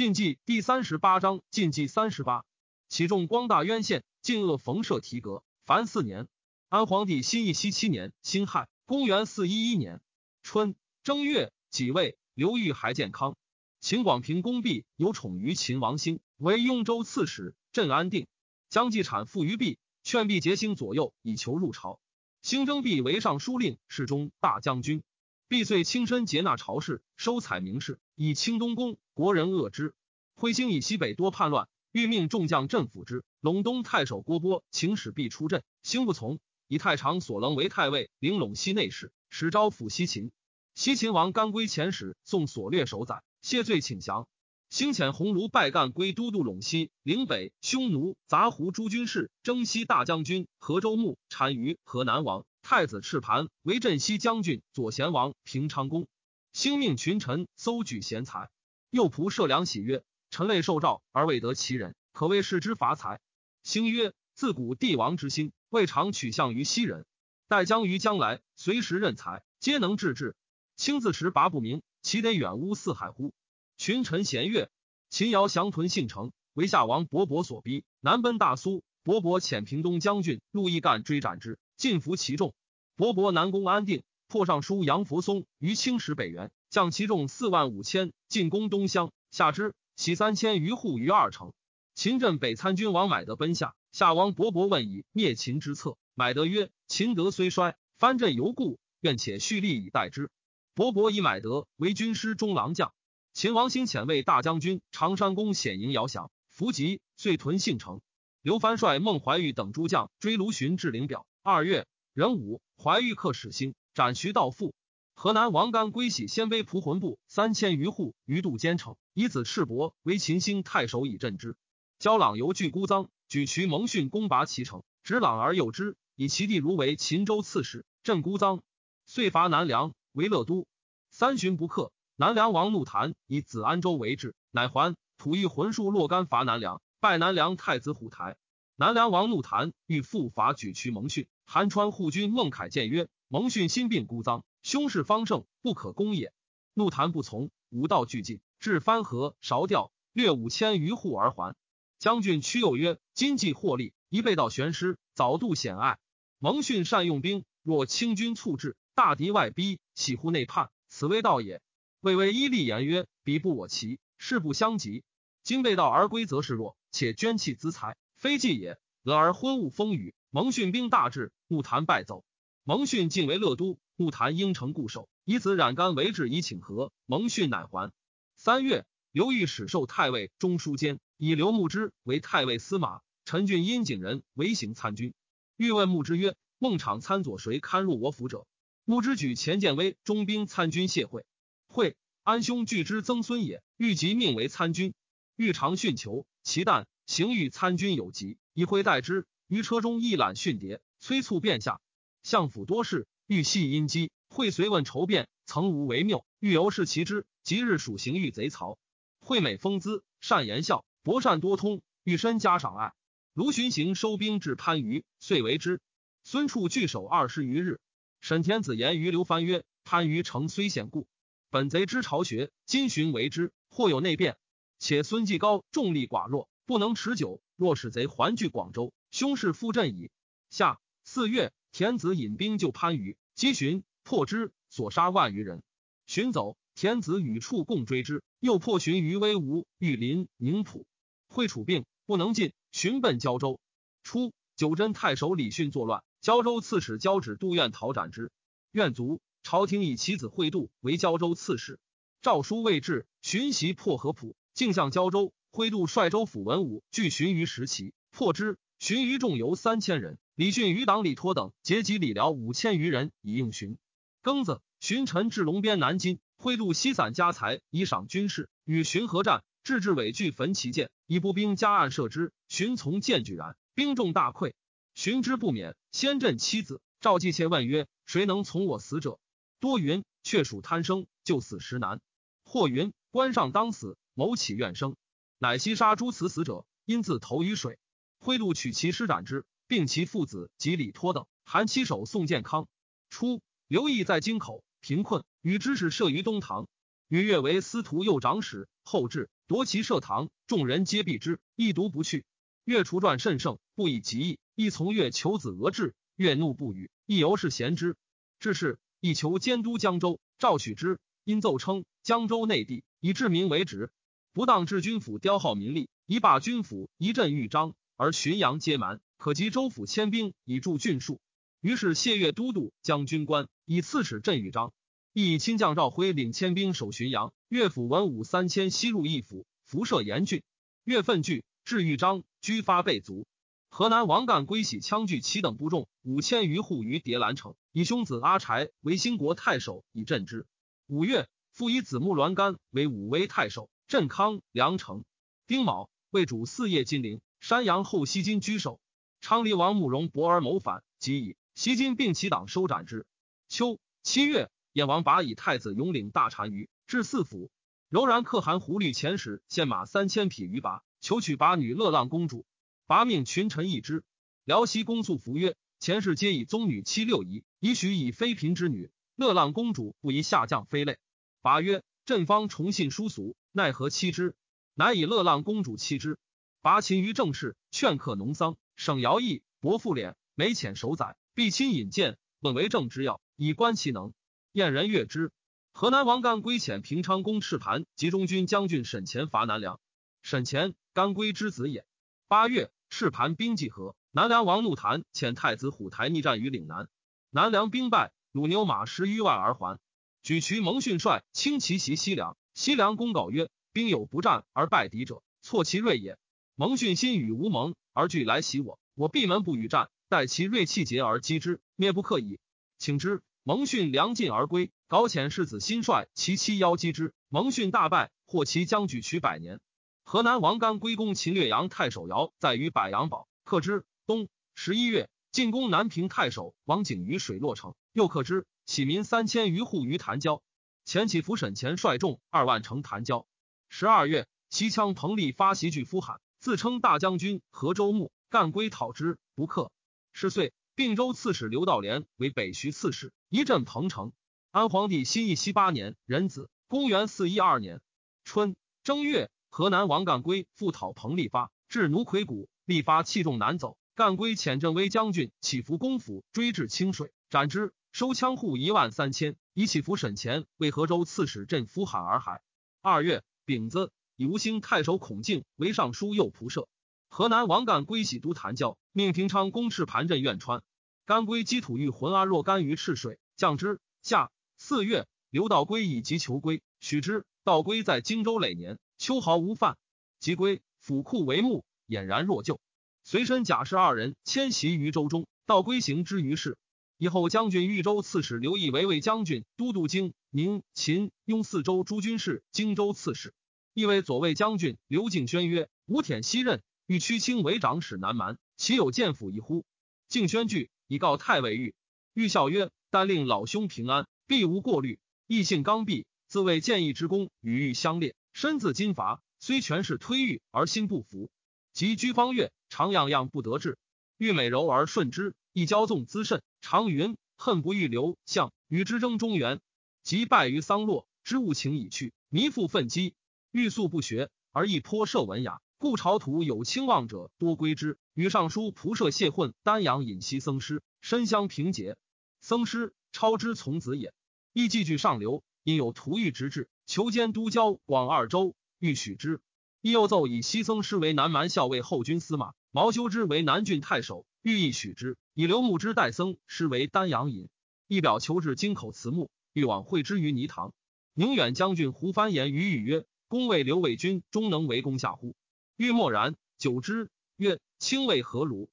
晋纪第三十八章晋纪三十八，启众光大渊县，晋恶冯舍提格，凡四年。安皇帝辛义熙七年，辛亥，公元四一一年春正月己未，刘裕还健康。秦广平公毕，有宠于秦王兴，为雍州刺史，镇安定。将计产父于毕，劝毕结兴左右，以求入朝。兴征毕为尚书令、侍中、大将军。毕遂亲身接纳朝事，收采名士，以清东宫。国人恶之。徽兴以西北多叛乱，欲命众将镇抚之。陇东太守郭波请使毕出镇，兴不从，以太常所棱为太尉，领陇西内侍，使招抚西秦。西秦王甘归遣使送所掠守宰，谢罪请降。兴遣鸿胪拜干归都督陇西、岭北、匈奴、杂胡诸军事，征西大将军河州牧单于、河南王。太子赤盘为镇西将军、左贤王、平昌公。兴命群臣搜举贤才，右仆射梁喜曰：“臣类受诏而未得其人，可谓是之伐才。”兴曰：“自古帝王之心，未尝取向于西人。待将于将来，随时任才，皆能治治。卿自持拔不明，岂得远乌四海乎？”群臣咸悦。秦尧降屯信城，为夏王勃勃所逼，南奔大苏。勃勃遣平东将军陆毅干追斩之。尽服其众，勃勃南攻安定，破尚书杨扶松于青石北原，将其众四万五千，进攻东乡。下之，起三千余户于二城。秦镇北参军王买德奔下，夏王勃勃问以灭秦之策。买德曰：“秦德虽衰，藩镇犹固，愿且蓄力以待之。”勃勃以买德为军师中郎将。秦王兴遣为大将军常山公显营遥降，伏吉，遂屯信城。刘藩率孟怀玉等诸将追卢循至灵表。二月，壬午，怀玉克始兴，斩徐道父。河南王干归喜鲜卑蒲浑部三千余户于渡坚城，以子赤伯为秦兴太守以镇之。焦朗由拒孤臧，举渠蒙逊攻拔其城，执朗而诱之，以其弟如为秦州刺史，镇孤臧。遂伐南梁，为乐都。三旬不克，南梁王怒谈，以子安州为质，乃还。吐欲魂术若干伐南梁，拜南梁太子虎台。南梁王怒谈，欲复伐举渠蒙逊。韩川护军孟凯谏曰：“蒙逊心病孤臧，凶势方盛，不可攻也。”怒谈不从，武道俱尽，至番河韶调，略五千余户而还。将军屈右曰：“今既获利，宜备道悬师，早渡险隘。蒙逊善用兵，若清军促至，大敌外逼，岂乎内叛？此为道也。”魏为伊立言曰：“彼不我齐，势不相及。今被道而归，则是弱，且捐弃资财。”非计也，俄而昏雾风雨，蒙逊兵大至，木坛败走。蒙逊进为乐都，木坛应城固守，以子冉干为质以请和。蒙逊乃还。三月，刘豫始授太尉中书监，以刘牧之为太尉司马，陈俊阴景人为行参军。欲问牧之曰：“孟昶参左，谁堪入我府者？”牧之举钱建威中兵参军谢会。会安兄拒之曾孙也，欲即命为参军。欲常训求其旦。行欲参军有疾，以会待之。于车中一览训牒，催促便下。相府多事，欲系阴机。会随问筹变，曾无为谬。欲由是其之。即日属行欲贼曹。惠美风姿，善言笑，博善多通。欲身加赏爱。卢循行收兵至番禺，遂为之。孙处据守二十余日。沈天子言于刘藩曰：“番禺城虽险固，本贼之巢穴。今寻为之，或有内变。且孙继高重力寡弱。”不能持久，若使贼环据广州，凶势复振矣。下四月，田子引兵救番禺，击寻破之，所杀万余人。寻走，田子与处共追之，又破寻于威吴、玉林、宁浦。会楚病，不能进，寻奔胶州。初，九真太守李训作乱，胶州刺史交趾杜愿讨斩之。愿卒，朝廷以其子会度为胶州刺史。诏书未至，寻袭破合浦，径向胶州。挥度率州府文武拒寻于石岐，破之。寻于众游三千人，李训余党李托等结集李辽五千余人以应寻。庚子，寻臣至龙边南京，挥度西散家财以赏军士，与寻合战，至至尾拒焚其舰，以步兵加岸射之。寻从剑举然，兵众大溃。寻之不免，先阵妻子赵继妾问曰：“谁能从我死者？”多云：“却属贪生，救死实难。”或云：“官上当死，谋起怨生。”乃西杀诸此死者，因自投于水。挥度取其尸斩之，并其父子及李托等。韩七首宋建康。初，刘毅在京口贫困，与知识设于东堂。与越为司徒右长史，后至夺其舍堂，众人皆避之，亦独不去。越除传甚盛，不以极意，亦从越求子俄至，越怒不语，亦由是贤之。至是，亦求监督江州，赵许之，因奏称江州内地以治民为职，不当治军府雕耗民力，以罢军府一镇豫章，而浔阳皆蛮，可及州府迁兵以助郡戍。于是谢越都督将军官，以刺史镇豫章。亦以亲将赵辉领千兵守浔阳。乐府文武三千西入义府，辐射严峻。乐奋惧，至豫章，居发备卒。河南王干归喜羌聚其等部众五千余户于叠兰城，以兄子阿柴为兴国太守，以镇之。五月，复以子木栾干为武威太守，镇康、梁城。丁卯，为主四叶金陵、山阳后西金居首。昌黎王慕容博而谋反，即以西金并其党收斩之。秋七月。燕王拔以太子勇领大单于，至四府。柔然可汗胡律遣使献马三千匹于拔，求取拔女乐浪公主。拔命群臣议之。辽西公肃服曰：前世皆以宗女妻六仪，以许以妃嫔之女。乐浪公主不宜下降妃类。拔曰：朕方崇信殊俗，奈何妻之？乃以乐浪公主妻之。拔勤于政事，劝客农桑，省徭役，薄赋敛，每遣守宰，必亲引荐，问为政之要，以观其能。燕人悦之。河南王干归遣平昌公赤盘及中军将军沈潜伐南梁。沈潜，干归之子也。八月，赤盘兵济河，南梁王怒谈遣太子虎台逆战于岭南，南梁兵败，虏牛马十余万而还。举渠蒙逊率轻骑袭西凉，西凉公告曰：“兵有不战而败敌者，错其锐也。蒙逊心与无蒙而惧来袭我，我闭门不与战，待其锐气竭而击之，灭不可矣。请之。”蒙逊粮尽而归，稿遣世子新帅其妻邀击之，蒙逊大败，获其将举取百年。河南王干归攻秦略阳太守姚，在于百阳堡，克之。冬十一月，进攻南平太守王景于水洛城，又克之。起民三千余户于潭郊。前起伏沈前率众二万乘潭郊。十二月，西羌彭立发袭拒夫罕，自称大将军，河州牧，干归讨之，不克。是岁。并州刺史刘道廉为北徐刺史，一镇彭城。安皇帝新义熙八年壬子，公元四一二年春正月，河南王干归复讨彭立发，至奴魁谷，立发弃重南走。干归遣镇威将军起伏公府追至清水，斩之，收羌户一万三千，以起伏沈前为河州刺史镇夫罕洱海。二月丙子，以吴兴太守孔敬为尚书右仆射。河南王干归喜都谈教，命平昌公赤盘镇苑川。甘归积土欲浑阿若干于赤水，降之。夏四月，刘道归以及求归，许之。道归在荆州累年，秋毫无犯。即归，府库为木，俨然若旧。随身甲士二人迁徙于州中。道归行之于市。以后将军豫州刺史刘毅为魏将军、都督京、宁、秦、雍四州诸军事、荆州刺史。亦为左卫将军。刘敬轩曰：“吴舔西任，欲屈清为长史南蛮，岂有见府一乎？”敬轩惧。以告太尉玉，玉笑曰：“但令老兄平安，必无过虑。异性刚愎，自谓见义之功，与玉相列，身自金伐，虽权势推玉，而心不服。及居方月，常样样不得志。玉美柔而顺之，亦骄纵滋甚。常云恨不欲留向，与之争中原。及败于桑洛，知物情已去，弥复愤激。欲素不学，而亦颇涉文雅。”故朝土有清望者多归之，与尚书仆射谢混丹阳尹西僧师深相平结。僧师超之从子也，亦寄据上流，因有图欲直至，求监都交广二州，欲许之。亦又奏以西僧师为南蛮校尉后军司马，毛修之为南郡太守，欲亦许之。以刘牧之代僧师为丹阳尹，一表求至京口慈墓，欲往会之于泥塘。宁远将军胡藩言于语曰：“公谓刘卫军终能为攻下乎？”欲默然，久之，曰：“卿为何如？”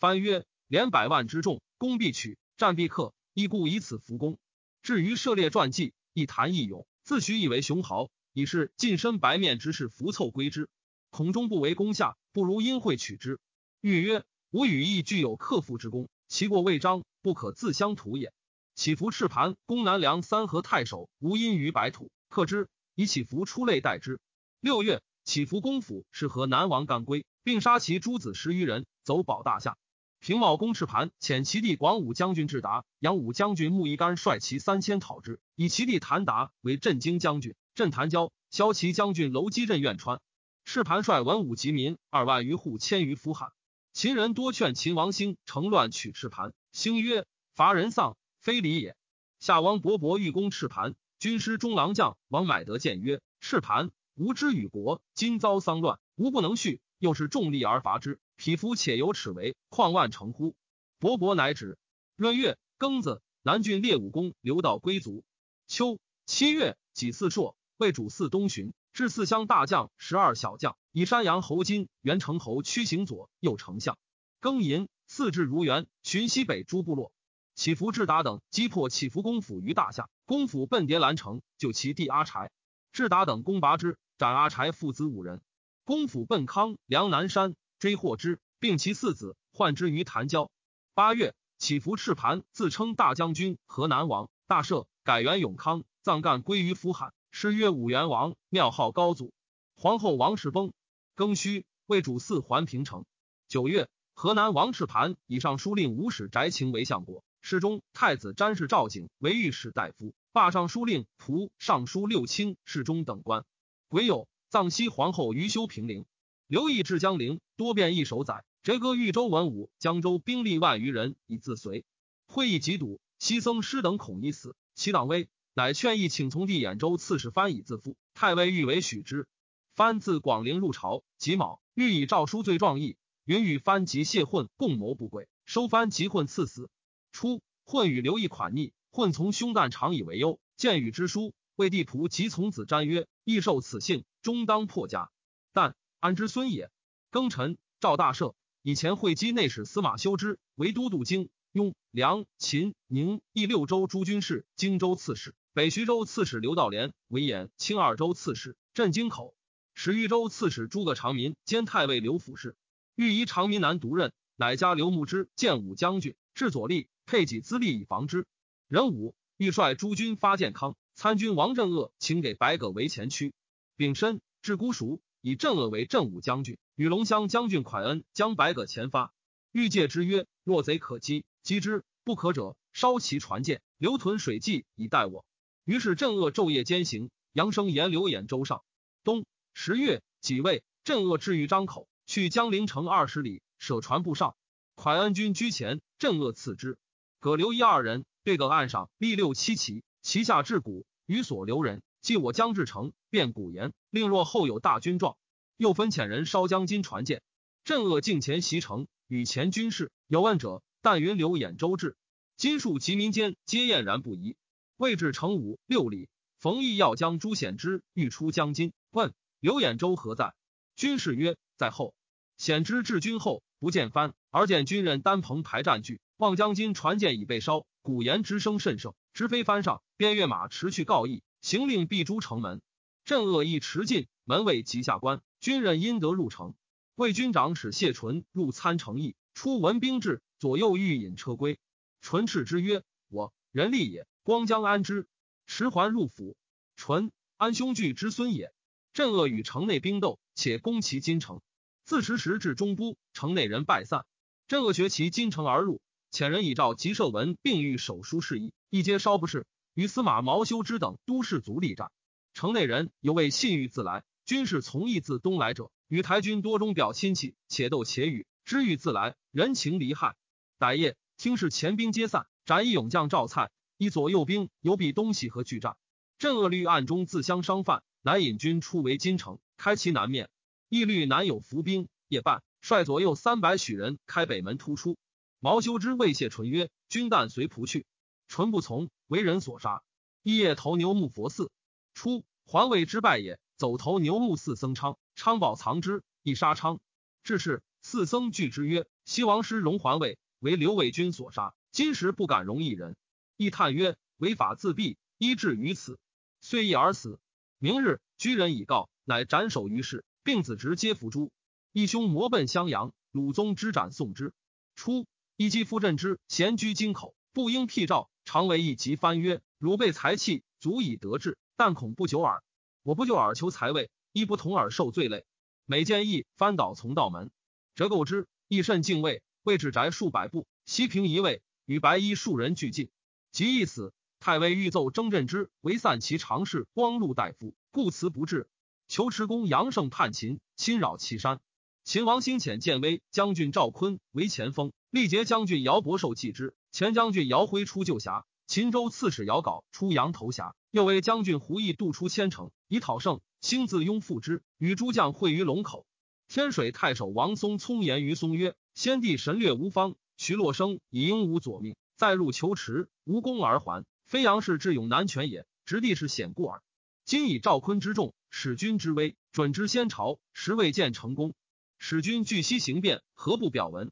翻曰：“连百万之众，攻必取，战必克，亦故以此服攻。至于涉猎传记，一谈一勇，自诩以为雄豪，已是近身白面之士，浮凑归之。孔中不为攻下，不如因会取之。”欲曰：“吾与亦具有克复之功，其过未彰，不可自相图也。起伏赤盘，攻南梁三河太守，无因于白土，克之，以起伏出类待之。六月。”起伏公府是河南王干归，并杀其诸子十余人，走保大夏。平茂公赤盘遣其弟广武将军智达、扬武将军穆一干率其三千讨之，以其弟谭达为镇京将军。镇谭交骁骑将军楼基镇苑川。赤盘率文武及民二万余户，千余夫汉。秦人多劝秦王兴乘乱取赤盘，兴曰：“伐人丧，非礼也。”夏王勃勃欲攻赤盘，军师中郎将王买德谏曰：“赤盘无知与国，今遭丧乱，无不能续。又是重力而伐之，匹夫且有耻为，况万乘乎？”勃勃乃止。闰月庚子，南郡列武公刘道归族。秋七月己巳朔，为主祀东巡。至四乡大将十二小将，以山阳侯金、元城侯屈行左右丞相。庚寅，四至如原，巡西北诸部落。起伏智达等击破起伏公府于大夏，公府奔叠兰城，救其弟阿柴。智达等攻拔之，斩阿柴父子五人。公府奔康梁南山，追获之，并其四子，患之于潭郊。八月，起伏赤盘自称大将军、河南王，大赦，改元永康，葬干归于福海。谥曰武元王，庙号高祖。皇后王氏崩，庚戌，为主祀环平城。九月，河南王赤盘以上书令武使翟情为相国，侍中太子詹氏赵景为御史大夫，罢尚书令仆、尚书六卿、侍中等官。癸酉，藏西皇后于修平陵。刘义至江陵，多变一守宰，折割豫州文武、江州兵力万余人以自随。会议极堵，西僧师等恐一死，其党威。乃劝议请从弟兖州刺史藩以自负。太尉欲为许之。藩自广陵入朝，己卯，欲以诏书罪状议，允与藩及谢混共谋不轨，收藩及混赐死。初，混与刘毅款逆，混从兄旦常以为忧，见与之书，谓弟仆及从子瞻曰：“亦受此信，终当破家。但安之孙也。”庚辰，赵大赦，以前会稽内史司马修之为都督京、雍、梁、秦、宁、益六州诸军事，荆州刺史。北徐州刺史刘道廉为兖青二州刺史，镇京口；始豫州刺史诸葛长民兼太尉刘府事。欲移长民南独任，乃加刘牧之建武将军，至左吏，配给资力以防之。壬午，欲率诸军发建康。参军王镇恶请给白葛为前驱。丙申，至姑熟，以镇恶为镇武将军，与龙骧将军蒯恩将白葛前发。欲戒之曰：若贼可击，击之；不可者，烧其船舰，留屯水计以待我。于是镇恶昼夜兼行，扬声言流兖州上。冬十月己未，镇恶至于张口，去江陵城二十里，舍船不上。蒯恩军居前，镇恶次之。葛刘一二人对葛岸上立六七旗，旗下置鼓，与所留人。即我将至城，便鼓言，令若后有大军状，又分遣人烧将金船舰。镇恶境前袭城，与前军士有问者，但云流兖州至，金树及民间皆晏然不疑。未至城五六里，冯毅要将朱显之欲出江津，问刘兖州何在？军士曰：在后。显之至军后，不见帆，而见军人单棚排战具，望江津船舰已被烧，鼓言之声甚盛，直飞帆上，便跃马驰去告议，行令必诛城门。镇恶亦迟进，门卫即下关，军人因得入城。魏军长使谢纯入参城邑，初闻兵至，左右欲引车归，纯斥之曰：我人力也。光将安之，持还入府。纯安兄惧之孙也。镇恶与城内兵斗，且攻其金城。自时时至中都，城内人败散。镇恶学其金城而入，遣人以诏吉射文，并欲手书示意，一皆稍不是。与司马毛修之等都士卒力战。城内人犹未信欲自来，军士从义自东来者，与台军多中表亲戚，且斗且语，知欲自来，人情离害。歹夜，听是前兵皆散，斩一勇将赵蔡。以左右兵由避东西和拒战，镇恶律暗中自相商贩，乃引军出围金城，开其南面。义律南有伏兵，夜半率左右三百许人开北门突出。毛修之未谢纯曰：“君旦随仆去。”纯不从，为人所杀。一夜投牛木佛寺。初，环卫之败也，走投牛木寺僧昌，昌宝藏之，亦杀昌。至是，四僧惧之曰：“西王师荣环卫，为刘卫军所杀，今时不敢容一人。”亦叹曰：“违法自毙，医至于此，遂一而死。明日，居人已告，乃斩首于市，并子侄皆伏诛。义兄摩奔襄阳，鲁宗之斩送之。初，一击夫镇之，闲居京口，不应辟诏，常为一疾翻曰：‘汝备才气，足以得志，但恐不久耳。我不就耳求财位，亦不同耳受罪累。’每见义翻倒从道门，折构之，亦甚敬畏。未至宅数百步，西平一位，与白衣数人俱进。”即一死，太尉欲奏征镇之为散其常侍光禄大夫，故辞不至。求持公杨胜叛秦，侵扰岐山。秦王兴遣建威将军赵坤为前锋，力竭将军姚伯受弃之。前将军姚辉出旧峡，秦州刺史姚杲出阳头峡，又为将军胡毅渡出千城以讨胜。兴自拥复之，与诸将会于龙口。天水太守王松聪言于松曰：“先帝神略无方，徐洛生以应无左命，再入求池，无功而还。非杨氏智勇难全也，直地是险故耳。今以赵坤之众。”使君之威，准之先朝，实未见成功。使君据悉行变，何不表文？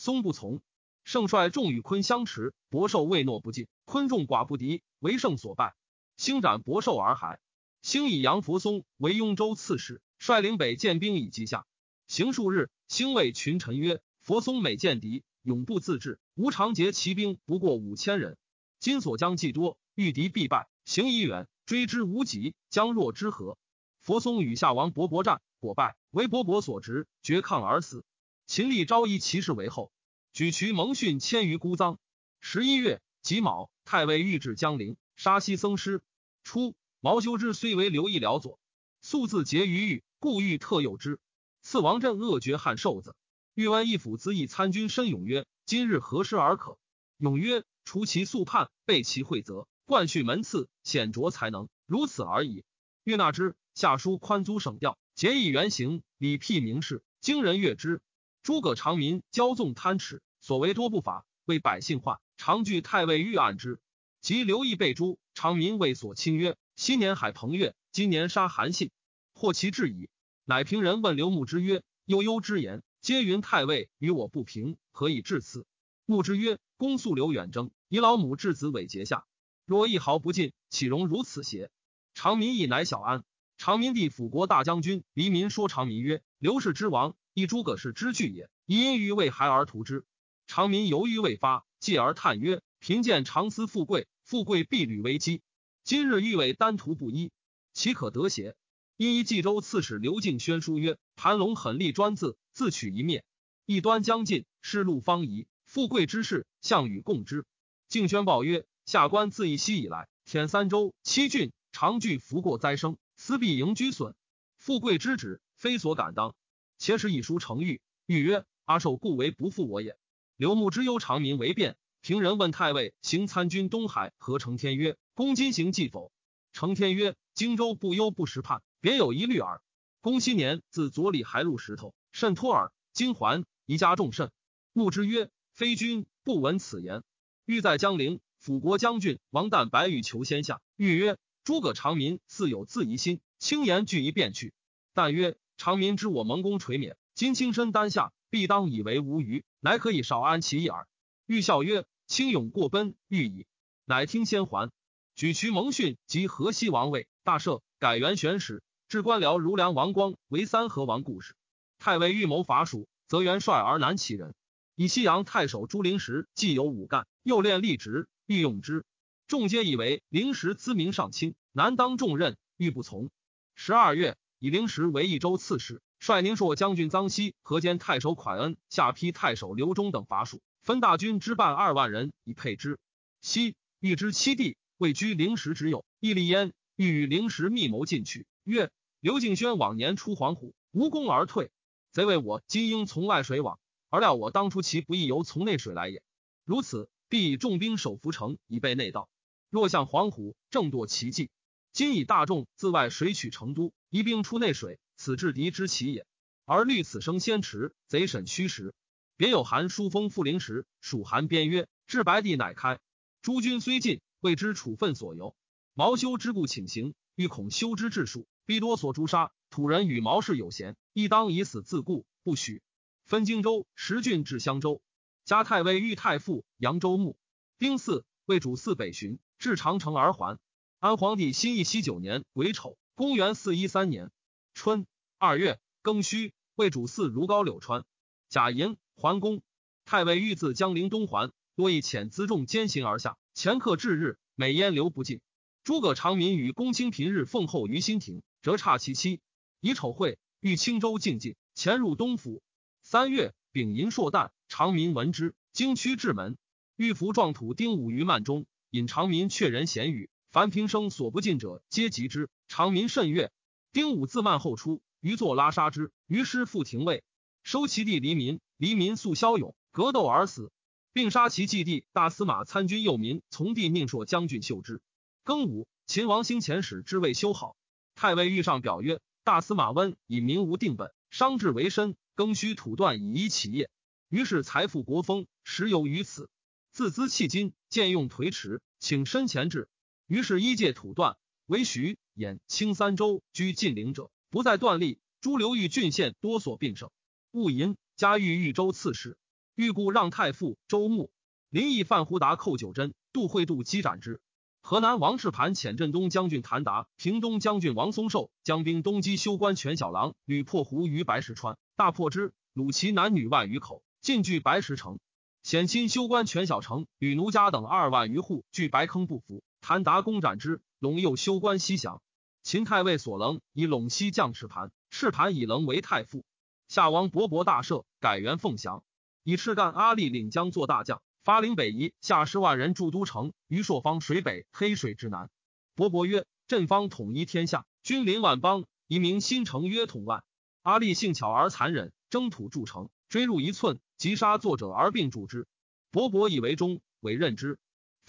松不从。胜率众与坤相持，伯寿未诺不进。坤众寡不敌，为胜所败。兴斩伯寿而还。兴以杨佛松为雍州刺史，率领北建兵以击下。行数日，兴谓群臣曰：“佛松每见敌，永不自治。吾常结骑兵不过五千人，今所将计多，遇敌必败。行已远，追之无及，将若之何？”佛松与夏王勃勃战，果败，为勃勃所执，绝抗而死。秦立昭夷骑士为后，举渠蒙逊迁于孤臧。十一月己卯，太尉御至江陵，杀西僧师。初，毛修之虽为刘义辽左，素自结于狱，故欲特诱之。赐王振恶绝汉寿子。欲问一府资议参军申勇曰：“今日何时而可？”勇曰：“除其素叛，备其惠泽，冠续门次，显卓才能，如此而已。”欲纳之。下书宽租省调，结义原形，礼辟名士，经人阅之。诸葛长民骄纵贪耻，所为多不法，为百姓患。常惧太尉欲案之。及刘毅被诛，长民为所亲曰：“昔年海鹏越，今年杀韩信，获其至矣。”乃平人问刘牧之曰：“悠悠之言，皆云太尉与我不平，何以至此？”牧之曰：“公素刘远征，以老母至子尾节下，若一毫不进，岂容如此邪？”长民亦乃小安。长民帝辅国大将军黎民说长民曰：“刘氏之亡，以诸葛氏之惧也。因于为孩而图之。”长民犹豫未发，继而叹曰：“贫贱常思富贵，富贵必履危机。今日欲为单图不一，岂可得邪？”因一冀州刺史刘敬宣书曰：“盘龙狠戾专自，自取一灭。一端将尽，失路方移。富贵之事，项羽共之。”敬宣报曰：“下官自义熙以来，舔三州七郡，常惧福过灾生。”思必盈居损，富贵之旨，非所敢当。且使以书成谕，欲曰：“阿寿故为不负我也。”刘牧之忧长民为变，平人问太尉行参军东海何成天曰：“公今行计否？”成天曰：“荆州不忧不时叛，别有一虑耳。公昔年自左里还入石头，甚托耳。今还，宜加重甚。”牧之曰：“非君不闻此言。”欲在江陵，辅国将军王旦白羽求先下，欲曰。诸葛长民似有自疑心，轻言拒一便去。但曰：“长民知我蒙公垂免，今轻身担下，必当以为无虞，乃可以少安其意耳。”欲笑曰：“轻勇过奔，欲矣。”乃听先还。举渠蒙逊及河西王位，大赦，改元玄史，置官僚如梁王光为三河王故事。太尉欲谋伐蜀，则元帅而难其人。以西阳太守朱灵时既有武干，又练吏职，欲用之。众皆以为灵时资名上卿，难当重任，欲不从。十二月，以灵石为益州刺史，率宁朔将军臧熙河间太守蒯恩、下邳太守刘忠等伐蜀，分大军之半二万人以配之。熙欲之七弟，位居灵石之右，义立焉，欲与灵石密谋进取。曰：刘敬轩往年出黄虎，无功而退，贼谓我今应从外水往，而料我当初其不义由从内水来也。如此，必以重兵守涪城，以备内道。若向黄虎正堕其计，今以大众自外水取成都，一兵出内水，此制敌之奇也。而虑此生先迟，贼审虚实。别有函书封复灵时，蜀函编曰：“至白帝乃开。诸军虽尽，未知处分所由。毛修之故请行，欲恐修之治术，必多所诛杀。土人与毛氏有嫌，亦当以死自固，不许分荆州十郡至襄州。加太尉豫太傅扬州牧。丁巳，为主祀北巡。”至长城而还。安皇帝新义熙九年癸丑，公元四一三年春二月庚戌，为主祀如皋柳川。贾寅，桓公。太尉欲自江陵东还，多以遣辎重兼行而下，前客至日，美烟流不尽。诸葛长民与公卿平日奉候于新亭，折差其妻。以丑会，欲青州进进，潜入东府。三月丙寅朔旦，长民闻之，惊趋至门。欲服壮土丁武于幔中。引长民却人闲语，凡平生所不尽者，皆及之。长民甚悦。丁武自慢后出，余作拉杀之。于师复廷尉，收其弟黎民。黎民素骁勇，格斗而死，并杀其继弟大司马参军右民，从弟命朔将军秀之。庚午，秦王兴遣使之未修好。太尉御上表曰：“大司马温以民无定本，伤志为身，更需土断以依其业。于是财富国风，实由于此。自资弃金，见用颓迟，请身前至。于是一介土断，为徐兖青三州居晋陵者，不再断力。诸流域郡县多所并省。戊寅。”加豫豫州刺史，欲故让太傅周穆。临邑范胡达寇九真，杜会度击斩之。河南王世盘遣镇东将军谭达、平东将军王松寿将兵东击修关全小郎，屡破胡于白石川，大破之，虏其男女万余口，进据白石城。险亲修关全小城，与奴家等二万余户据白坑不服。谭达攻斩之，陇右修关西降。秦太尉所棱以陇西将赤盘，赤盘以棱为太傅。夏王勃勃大赦，改元凤翔，以赤干阿力领将做大将，发陵北夷下十万人驻都城。于朔方水北，黑水之南。勃勃曰：“朕方统一天下，君临万邦，以名新城曰统万。”阿力性巧而残忍，征土筑城，追入一寸，即杀作者而并主之。勃勃以为忠，委任之。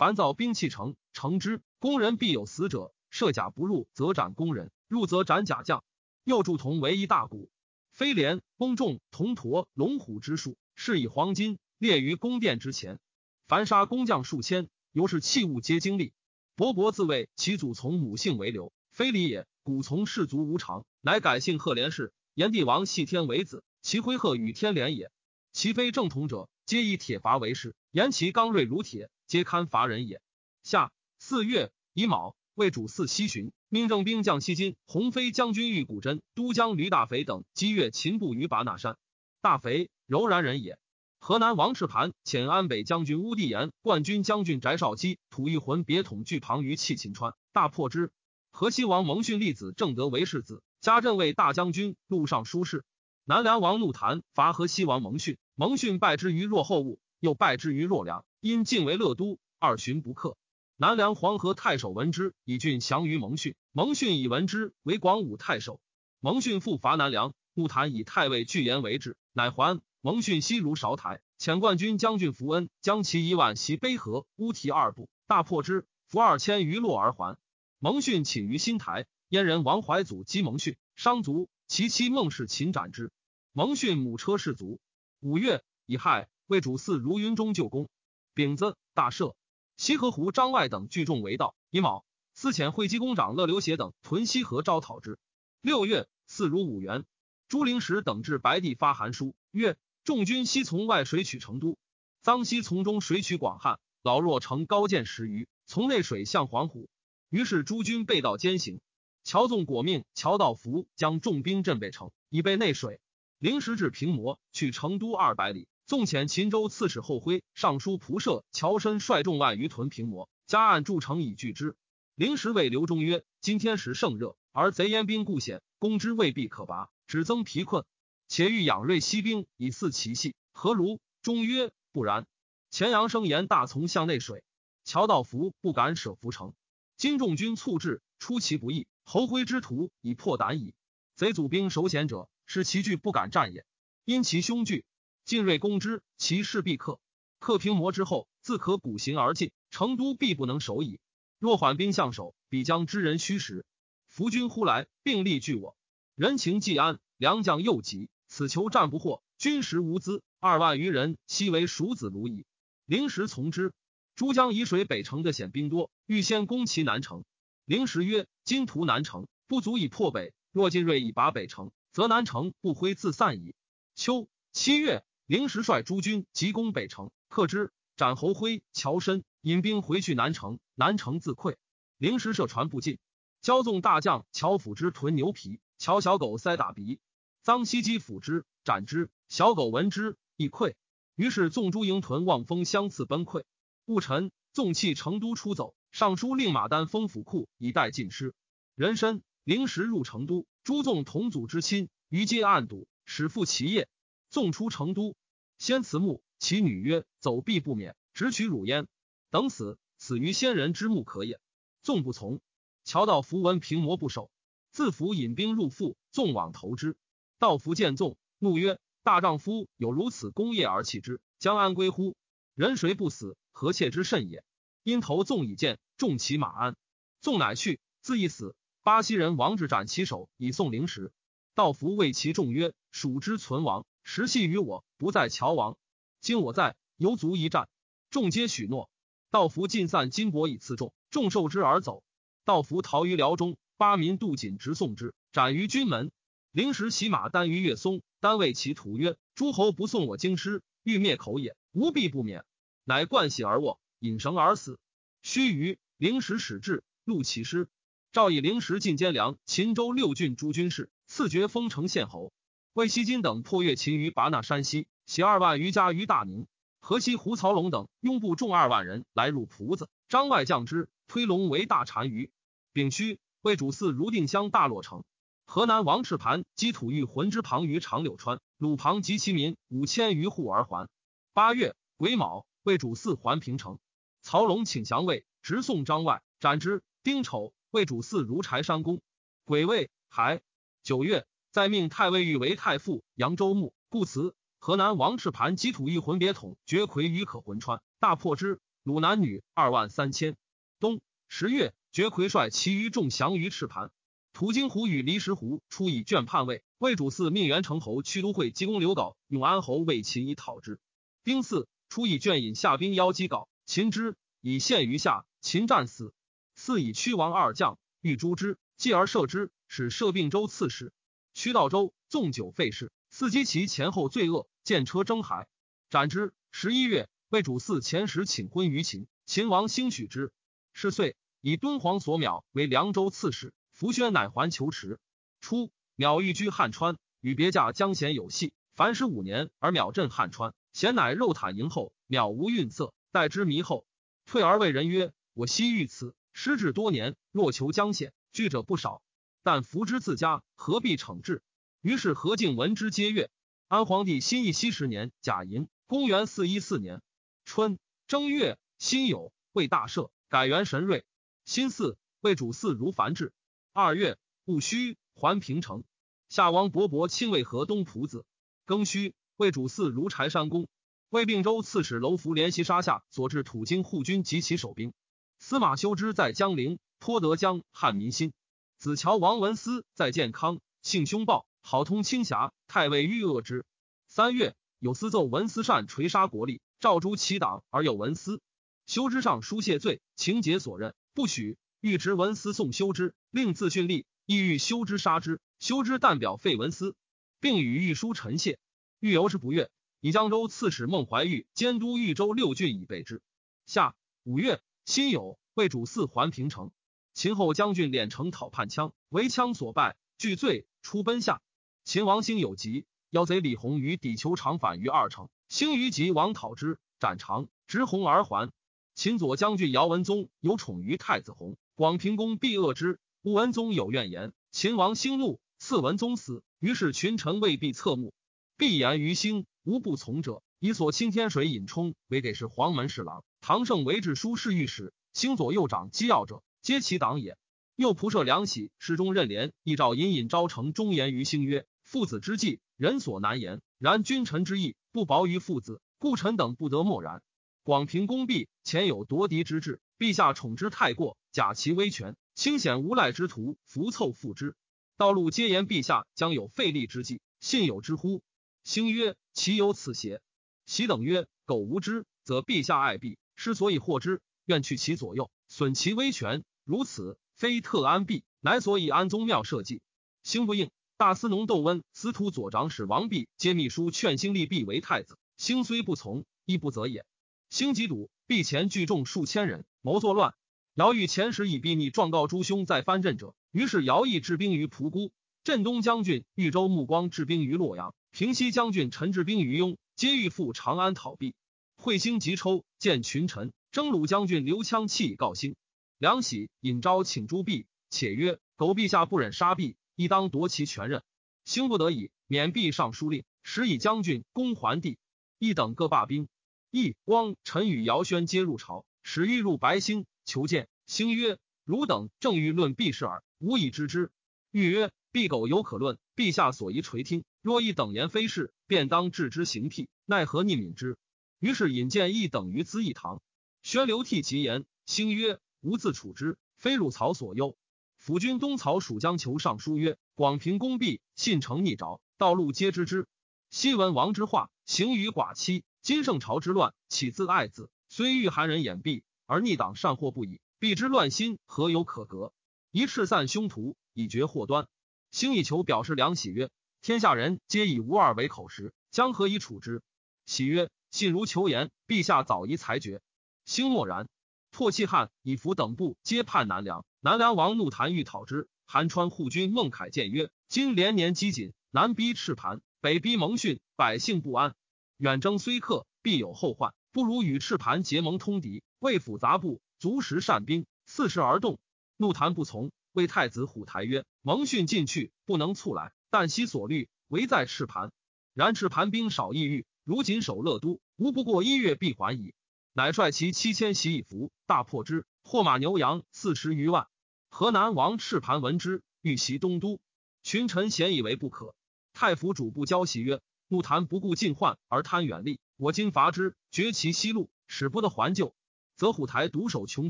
凡造兵器城，城之工人必有死者，设甲不入，则斩工人；入则斩甲将。又铸铜为一大鼓。飞廉、公仲、铜驼、龙虎之术，是以黄金列于宫殿之前。凡杀工匠数千，由是器物皆精利。伯伯自谓其祖从母姓为刘，非礼也。古从氏族无常，乃改姓贺连氏。炎帝王系天为子，其徽贺与天连也。其非正统者，皆以铁伐为氏。言其刚锐如铁，皆堪伐人也。夏四月乙卯，为主祀西巡。命正兵将西金、鸿飞将军玉古真、都将吕大肥等击越秦部于拔那山。大肥柔然人也。河南王赤盘遣安北将军乌地延、冠军将军翟绍基吐一魂别统拒庞于弃秦川，大破之。河西王蒙逊立子正德为世子，加镇为大将军、路上书事。南梁王怒谈伐河西王蒙逊，蒙逊败之于若后物，又败之于若梁，因晋为乐都，二旬不克。南梁黄河太守闻之，以郡降于蒙逊。蒙逊以闻之为广武太守。蒙逊复伐南梁，怒谈以太尉巨言为之，乃还。蒙逊西如韶台，遣冠军将军符恩将其一万袭卑河、乌提二部，大破之，俘二千余落而还。蒙逊寝于新台，燕人王怀祖击蒙逊，伤卒，其妻孟氏擒斩之。蒙逊母车氏卒。五月乙亥，为主祀如云中旧宫。丙子，大赦。西河湖张外等聚众为道。乙卯，司遣会稽公长乐流协等屯西河招讨之。六月，四如五元。朱灵石等至白帝发函书，曰：众军西从外水取成都，臧西从中水取广汉。老弱乘高见十余，从内水向黄虎。于是诸军背道兼行。乔纵果命，乔道福将重兵镇北城，以备内水。灵石至平魔，去成都二百里。纵遣秦州刺史后徽、尚书仆射乔申率众万余屯平魔，加案筑城以拒之。临时谓刘忠曰：“今天时盛热，而贼燕兵固险，攻之未必可拔，只增疲困。且欲养锐息兵，以伺其隙，何如？”忠曰：“不然。”钱阳生言大从向内水，乔道福不敢舍浮城。今众军促至，出其不意，侯徽之徒已破胆矣。贼祖兵守险者，是其惧不敢战也。因其凶惧。晋锐攻之，其势必克。克平魔之后，自可鼓行而进，成都必不能守矣。若缓兵相守，必将知人虚实。伏军忽来，并力拒我。人情既安，良将又急，此求战不获，军食无资，二万余人，悉为蜀子虏矣。临时从之。珠江以水北城的险兵多，欲先攻其南城。临时曰：今图南城不足以破北，若晋锐以拔北城，则南城不挥自散矣。秋七月。灵石率诸军急攻北城，克之，斩侯辉、乔申，引兵回去南城，南城自溃。灵石设船不进，骄纵大将乔辅之屯牛皮，乔小狗塞打鼻，臧西基辅之斩之，小狗闻之亦溃。于是纵诸营屯望风相次崩溃。戊辰，纵弃成都出走，尚书令马丹封府库以待进师。人参灵石入成都，诸纵同祖之亲，于皆暗睹，始复其业。纵出成都。先辞墓，其女曰：“走必不免，直取汝焉。等死，死于先人之墓可也。”纵不从，乔道符闻平魔不守，自服引兵入腹，纵往投之。道符见纵，怒曰：“大丈夫有如此功业而弃之，将安归乎？人谁不死？何切之甚也？”因投纵以剑，重其马鞍。纵乃去，自缢死。巴西人王志斩其首，以送灵石。道符谓其众曰：“蜀之存亡，实系于我，不在乔王。今我在，犹足一战。”众皆许诺。道符尽散金帛以赐众，众受之而走。道符逃于辽中，八民杜锦直送之，斩于军门。灵石骑马单于岳松，单谓其徒曰：“诸侯不送我京师，欲灭口也，无必不免。”乃冠喜而卧，引绳而死。须臾，灵石始至，录其师。赵以灵石进监粮、秦州六郡诸军事，赐爵封城县侯。魏西金等破越秦于拔那山西，携二万余家于大宁。河西胡曹龙等拥部众二万人来入蒲子，张外将之，推龙为大单于。丙戌，魏主祀如定襄大洛城。河南王赤盘击土欲浑之旁于长柳川，鲁旁及其民五千余户而还。八月癸卯，魏主祀还平城。曹龙请降魏，直送张外，斩之。丁丑。魏主祀如柴山公，癸未还九月，再命太尉御为太傅扬州牧，故辞。河南王赤盘击土一魂别统绝魁于可魂川，大破之，鲁男女二万三千。冬十月，绝魁率其余众降于赤盘。途经湖与离石湖出以卷叛魏，魏主祀命元成侯屈都会济公刘稿、永安侯为秦以讨之。丁巳，出以卷引下兵邀击稿，秦之以陷于下，秦战死。四以屈王二将，欲诛之，继而射之，使射并州刺史。屈道周纵酒废事，伺机其前后罪恶，见车征海，斩之。十一月，为主祀前时请婚于秦，秦王兴许之。是岁，以敦煌所邈为凉州刺史。福宣乃还求池。初，邈寓居汉川，与别驾江贤有隙。凡十五年，而邈镇汉川，贤乃肉袒迎后。邈无愠色，待之弥后，退而谓人曰：“我昔遇此。”失志多年，若求将险，惧者不少。但福之自家，何必惩治？于是何敬闻之，皆悦。安皇帝新义熙十年甲寅，公元四一四年春正月辛酉，为大赦，改元神瑞。辛巳，为主祀如樊志。二月戊戌，还平城。夏王勃勃亲魏河东蒲子。庚戌，为主祀如柴山公。魏并州刺史楼福联袭沙下，所至土京护军及其守兵。司马修之在江陵，颇得江汉民心。子乔王文思在建康，性凶暴，好通轻侠。太尉欲恶之。三月，有司奏文思善垂杀国力，诏诛其党而有文思。修之上书谢罪，情节所任，不许。欲执文思送修之，令自训吏，意欲修之杀之。修之但表废文思，并与御书陈谢。欲由之不悦，以江州刺史孟怀玉监督豫州六郡以备之。下五月。辛酉，魏主祀还平城。秦后将军敛城讨叛羌，为羌所败，惧罪，出奔下。秦王兴有疾，妖贼李弘于底求长反于二城，兴于疾王讨之，斩长，执弘而还。秦左将军姚文宗有宠于太子弘，广平公必恶之。吴文宗有怨言，秦王兴怒，赐文宗死。于是群臣未必侧目，必言于兴，无不从者。以所钦天水尹冲为给事黄门侍郎，唐胜为治书侍御史，兴左右长机要者，皆其党也。又仆射梁喜侍中任连，一诏隐隐昭成忠言于兴曰：“父子之计，人所难言。然君臣之义，不薄于父子，故臣等不得默然。广平公毕，前有夺嫡之志，陛下宠之太过，假其威权，清显无赖之徒，伏凑附之。道路皆言陛下将有废立之计，信有之乎？”兴曰：“岂有此邪？”其等曰：“苟无知，则陛下爱必，失所以获之，愿去其左右，损其威权。如此，非特安必，乃所以安宗庙社稷。”兴不应。大司农窦温、司徒左长史王弼皆密书劝兴立弼为太子。兴虽不从，亦不责也。兴即笃，弼前聚众数千人，谋作乱。姚欲前时以避逆状告诸兄在藩镇者，于是姚毅治兵于蒲姑，镇东将军豫州目光治兵于洛阳，平西将军陈治兵于雍。皆欲赴长安讨避，会兴急抽见群臣，征虏将军刘羌弃以告兴。梁喜引招请诸弼，且曰：“苟陛下不忍杀弼，亦当夺其权任。”兴不得已，免弼上书令，使以将军攻桓帝。一等各罢兵。义光、陈与姚轩皆入朝，使欲入白兴求见。兴曰：“汝等正欲论避事耳，无以知之。欲曰：必苟有可论，陛下所宜垂听。若一等言非是，便当置之刑辟，奈何逆敏之？于是引荐一等于资义堂。宣流涕其言，兴曰：吾自处之，非汝曹所忧。辅君东曹属将求上书曰：广平公毕，信成逆着，道路皆知之。昔闻王之化，行于寡妻。今圣朝之乱，岂自爱子？虽欲寒人掩蔽，而逆党善祸不已。必之乱心，何有可革？一斥散凶徒，以绝祸端。兴以求表示良喜曰：天下人皆以无二为口实，将何以处之？喜曰：信如求言，陛下早宜裁决。兴默然。唾弃汉以服等部皆叛南梁。南梁王怒谈欲讨之，韩川护军孟凯谏曰：“今连年饥馑，南逼赤盘，北逼蒙逊，百姓不安。远征虽克，必有后患，不如与赤盘结盟通敌，为辅杂部，足食善兵，四时而动。”怒谈不从，谓太子虎台曰：“蒙逊进去，不能促来，但悉所虑，唯在赤盘。然赤盘兵少易遇，如谨守乐都，吾不过一月必还矣。”乃率其七千袭以服，大破之，获马牛羊四十余万。河南王赤盘闻之，欲袭东都，群臣咸以为不可。太府主不交袭曰：“怒谈不顾近患而贪远利，我今伐之，绝其西路，使不得还救，则虎台独守穷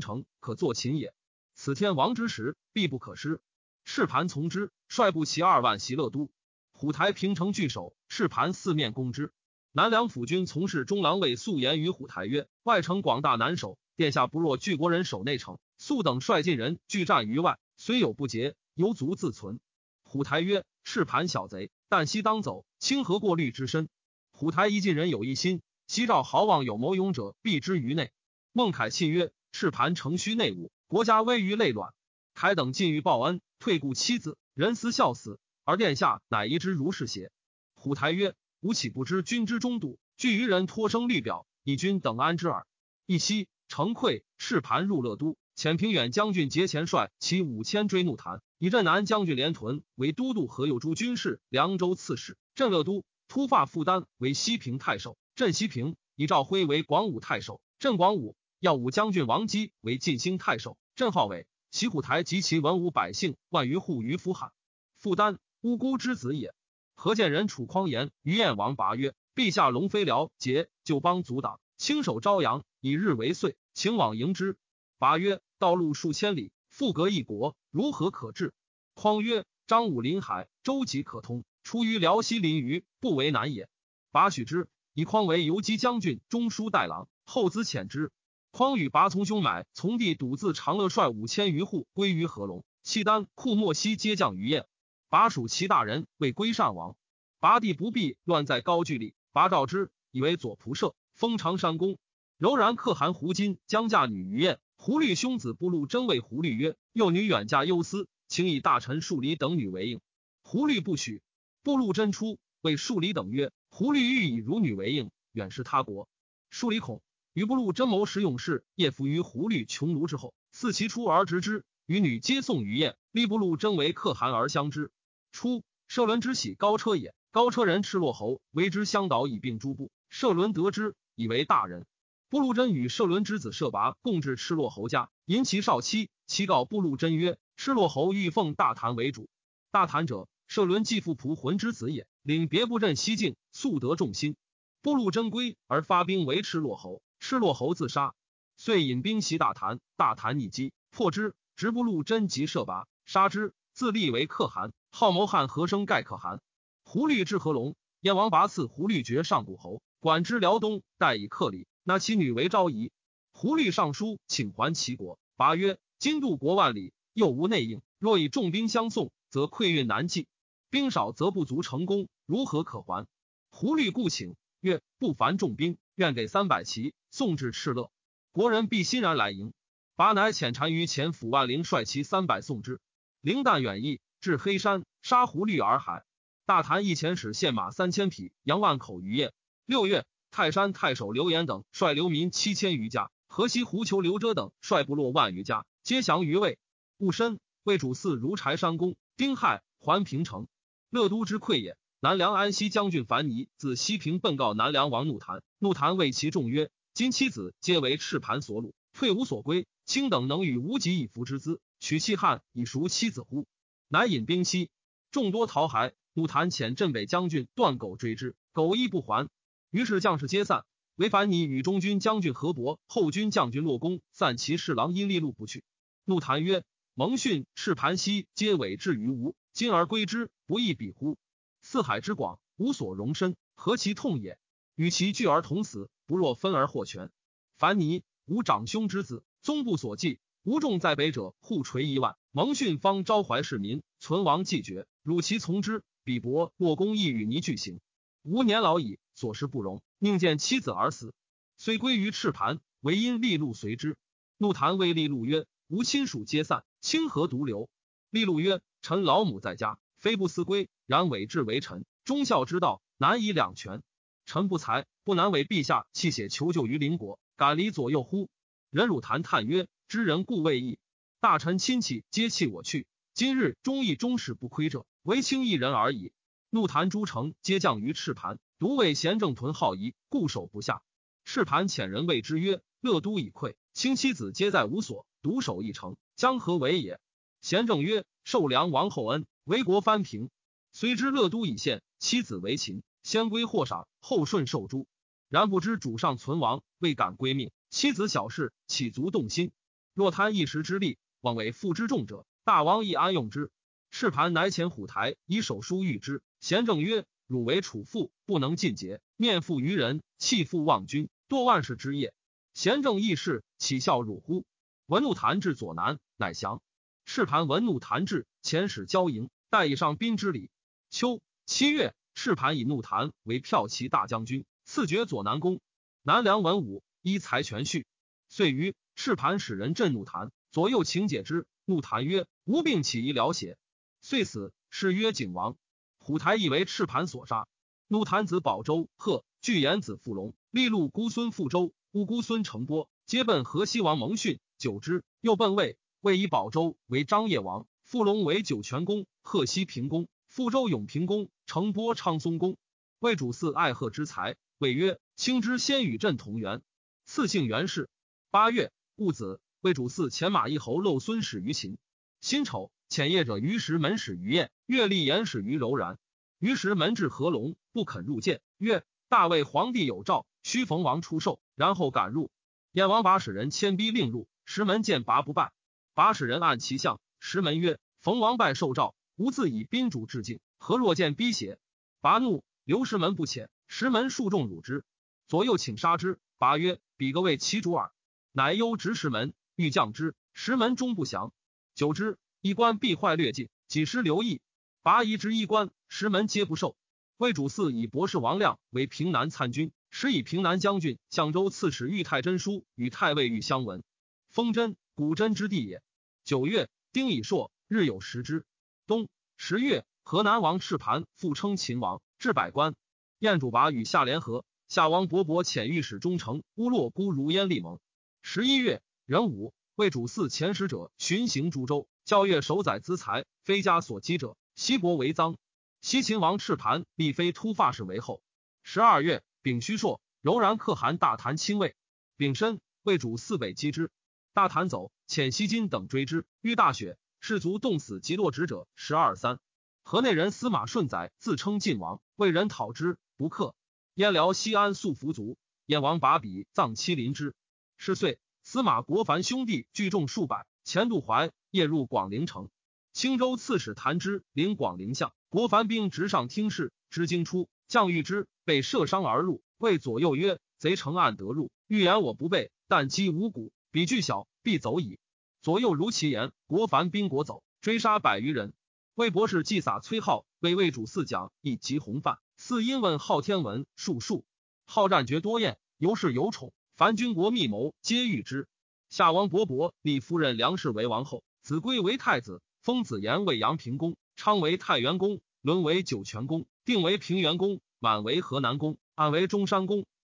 城，可作秦也。此天王之时，必不可失。”赤盘从之，率部骑二万袭乐都。虎台平城据守，赤盘四面攻之。南梁府军从事中郎尉素言于虎台曰：“外城广大难守，殿下不若巨国人守内城。素等率晋人拒战于外，虽有不捷，犹足自存。”虎台曰：“赤盘小贼，但悉当走，清河过滤之身。”虎台一晋人有一心，西赵豪望有谋勇者，避之于内。孟凯信曰：“赤盘城虚内务，国家危于内乱。凯等尽欲报恩，退故妻子，人思孝死，而殿下乃疑之如是邪？”虎台曰。吾岂不知君之中笃，惧于人托生律表，以君等安之耳。一夕，城溃，赤盘入乐都。遣平远将军节前率其五千追怒谭，以镇南将军连屯为都督河右诸军事、凉州刺史。镇乐都，突发负担为西平太守。镇西平，以赵辉为广武太守。镇广武，耀武将军王基为晋兴太守。镇号为，齐虎台及其文武百姓万余户于夫罕。负担，无辜之子也。何见人楚匡言于燕王拔曰：“陛下龙飞辽节，就邦阻挡，亲守朝阳，以日为岁，请往迎之。”拔曰：“道路数千里，复隔一国，如何可治？”匡曰：“张武临海，舟楫可通，出于辽西临榆，不为难也。”拔许之，以匡为游击将军、中书代郎，后资遣之。匡与拔从兄买从弟笃自长乐率五千余户归于合龙，契丹、库莫西皆降于燕。拔属其大人为归善王，拔地不避乱在高句丽，拔召之以为左仆射，封长山公。柔然可汗胡金将嫁女于燕，胡律兄子不禄真谓胡律曰：“幼女远嫁忧思，请以大臣数离等女为应。”胡律不许。不禄真出为数离等曰：“胡律欲以汝女为应，远视他国。”数离恐，与不禄真谋使勇士，夜伏于胡律穷庐之后，四其出而执之，与女皆送于燕，立不禄真为可汗而相之。初，射伦之喜高车也。高车人赤洛侯为之相导以并诸部。射伦得之，以为大人。布禄真与射伦之子射拔共至赤洛侯家，迎其少妻。其告布禄真曰：“赤洛侯欲奉大谭为主。大谭者，射伦继父仆浑之子也。领别部镇西境，素得众心。布禄真归而发兵围赤洛侯，赤洛侯自杀。遂引兵袭大谭，大谭逆击，破之。执布禄真及射拔，杀之，自立为可汗。”号谋汉和生盖可汗，胡律至合龙，燕王拔赐胡律爵上古侯，管之辽东，待以克礼。纳其女为昭仪。胡律上书请还齐国。拔曰：今渡国万里，又无内应，若以重兵相送，则溃运难继。兵少则不足成功，如何可还？胡律故请曰：不凡重兵，愿给三百骑，送至敕勒，国人必欣然来迎。拔乃遣单于前府万灵率其三百送之。灵旦远逸。至黑山，杀胡律而海。大谭一遣使献马三千匹，杨万口于雁。六月，泰山太守刘延等率流民七千余家，河西胡求刘遮等率部落万余家，皆降于魏。戊申，魏主祀如柴山公。丁亥，还平城。乐都之溃也。南梁安西将军樊尼自西平奔告南梁王怒谭，怒谈谓其众曰：今妻子皆为赤盘所虏，退无所归，卿等能与无极以服之资，取其汉以赎妻子乎？乃引兵西，众多逃还。怒谈遣镇北将军段狗追之，狗亦不还。于是将士皆散。唯凡尼与中军将军何伯、后军将军骆公散骑侍郎因利禄不去。怒谈曰：“蒙逊、赤盘溪皆委至于吴，今而归之，不亦比乎？四海之广，无所容身，何其痛也！与其聚而同死，不若分而获全。凡尼，吾长兄之子，宗部所记，吴众在北者，互垂一万。蒙逊方招怀市民，存亡既绝，汝其从之。比伯、莫公亦与泥俱行。吾年老矣，所事不容。”宁见妻子而死，虽归于赤盘，唯因利禄随之。怒谈谓利禄曰：“吾亲属皆散，清何独留？”利禄曰：“臣老母在家，非不思归。然委质为臣，忠孝之道难以两全。臣不才，不难为陛下弃血求救于邻国，敢离左右乎？”人汝谈叹曰：“知人故未易。大臣亲戚皆弃我去，今日忠义忠士不亏者，唯卿一人而已。”怒谈诸城皆降于赤盘。独为贤正屯好仪，固守不下。赤盘遣人谓之曰：“乐都已溃，卿妻子皆在无所，独守一城，将何为也？”贤正曰：“受梁王厚恩，为国藩平。虽知乐都已陷，妻子为秦，先归或赏，后顺受诛。然不知主上存亡，未敢归命。妻子小事，岂足动心？若贪一时之利，望为负之重者，大王亦安用之？”赤盘乃遣虎台以手书谕之。贤正曰。汝为楚父，不能尽节，面负于人，弃父忘君，堕万世之业。贤正义士，岂效汝乎？文怒弹至左南，乃降。赤盘文怒弹至，遣使交迎，待以上宾之礼。秋七月，赤盘以怒弹为骠骑大将军，赐爵左南公。南梁文武依才权序。遂于赤盘使人镇怒弹，左右请解之。怒弹曰：“无病起医疗血。”遂死。谥曰景王。虎台亦为赤盘所杀，怒谭子保州贺巨言子傅龙，利禄姑孙傅周，乌姑孙成波，皆奔河西王蒙逊。久之，又奔魏，魏以保州为张掖王，傅龙为酒泉公，贺西平公，傅州永平公，成波昌松公。魏主嗣爱贺之才，谓曰：“卿之先与朕同源。”赐姓元氏。八月戊子，魏主嗣前马邑侯漏孙始于秦。辛丑。遣谒者于石门使于晏，月历言使于柔然。于石门至合龙，不肯入见。曰：大魏皇帝有诏，须逢王出售，然后敢入。燕王把使人牵逼令入，石门见拔不拜。把使人按其相，石门曰：逢王拜受诏，吾自以宾主致敬，何若见逼邪？拔怒，留石门不遣。石门数众辱之，左右请杀之。拔曰：彼个为其主耳。乃忧执石门，欲降之。石门终不降。久之。衣冠必坏略尽，几时留意？拔夷之衣冠，石门皆不受。魏主嗣以博士王亮为平南参军，时以平南将军、相州刺史玉太真书与太尉玉相闻。封真，古真之地也。九月，丁乙朔，日有食之。冬十月，河南王赤盘复称秦王，至百官。燕主拔与夏联合，夏王勃勃遣御史忠诚乌洛孤如燕立盟。十一月，壬午，魏主嗣遣使者巡行诸州。教阅守宰资财，非家所积者，西国为赃。西秦王赤盘立非突发氏为后。十二月，丙戌朔，柔然可汗大谭亲卫。丙申，魏主四北击之。大谭走，遣西金等追之。遇大雪，士卒冻死及落职者十二三。河内人司马顺载自称晋王，为人讨之，不克。燕辽西安素服卒，燕王把笔葬妻临之。是岁，司马国凡兄弟聚众数百，前渡淮。夜入广陵城，青州刺史谭之领广陵相，国凡兵直上听事。知经出，将遇之，被射伤而入。谓左右曰：“贼乘暗得入，欲言我不备，但击无骨，彼巨小，必走矣。”左右如其言，国凡兵国走，追杀百余人。魏博士祭洒崔浩为魏主四讲，以及红范。四因问昊天文术数，好战绝多厌，尤是有宠。凡军国密谋，皆遇之。夏王伯伯立夫人梁氏为王后。子规为太子，封子言为阳平公，昌为太原公，伦为酒泉公，定为平原公，满为河南公，安为中山公。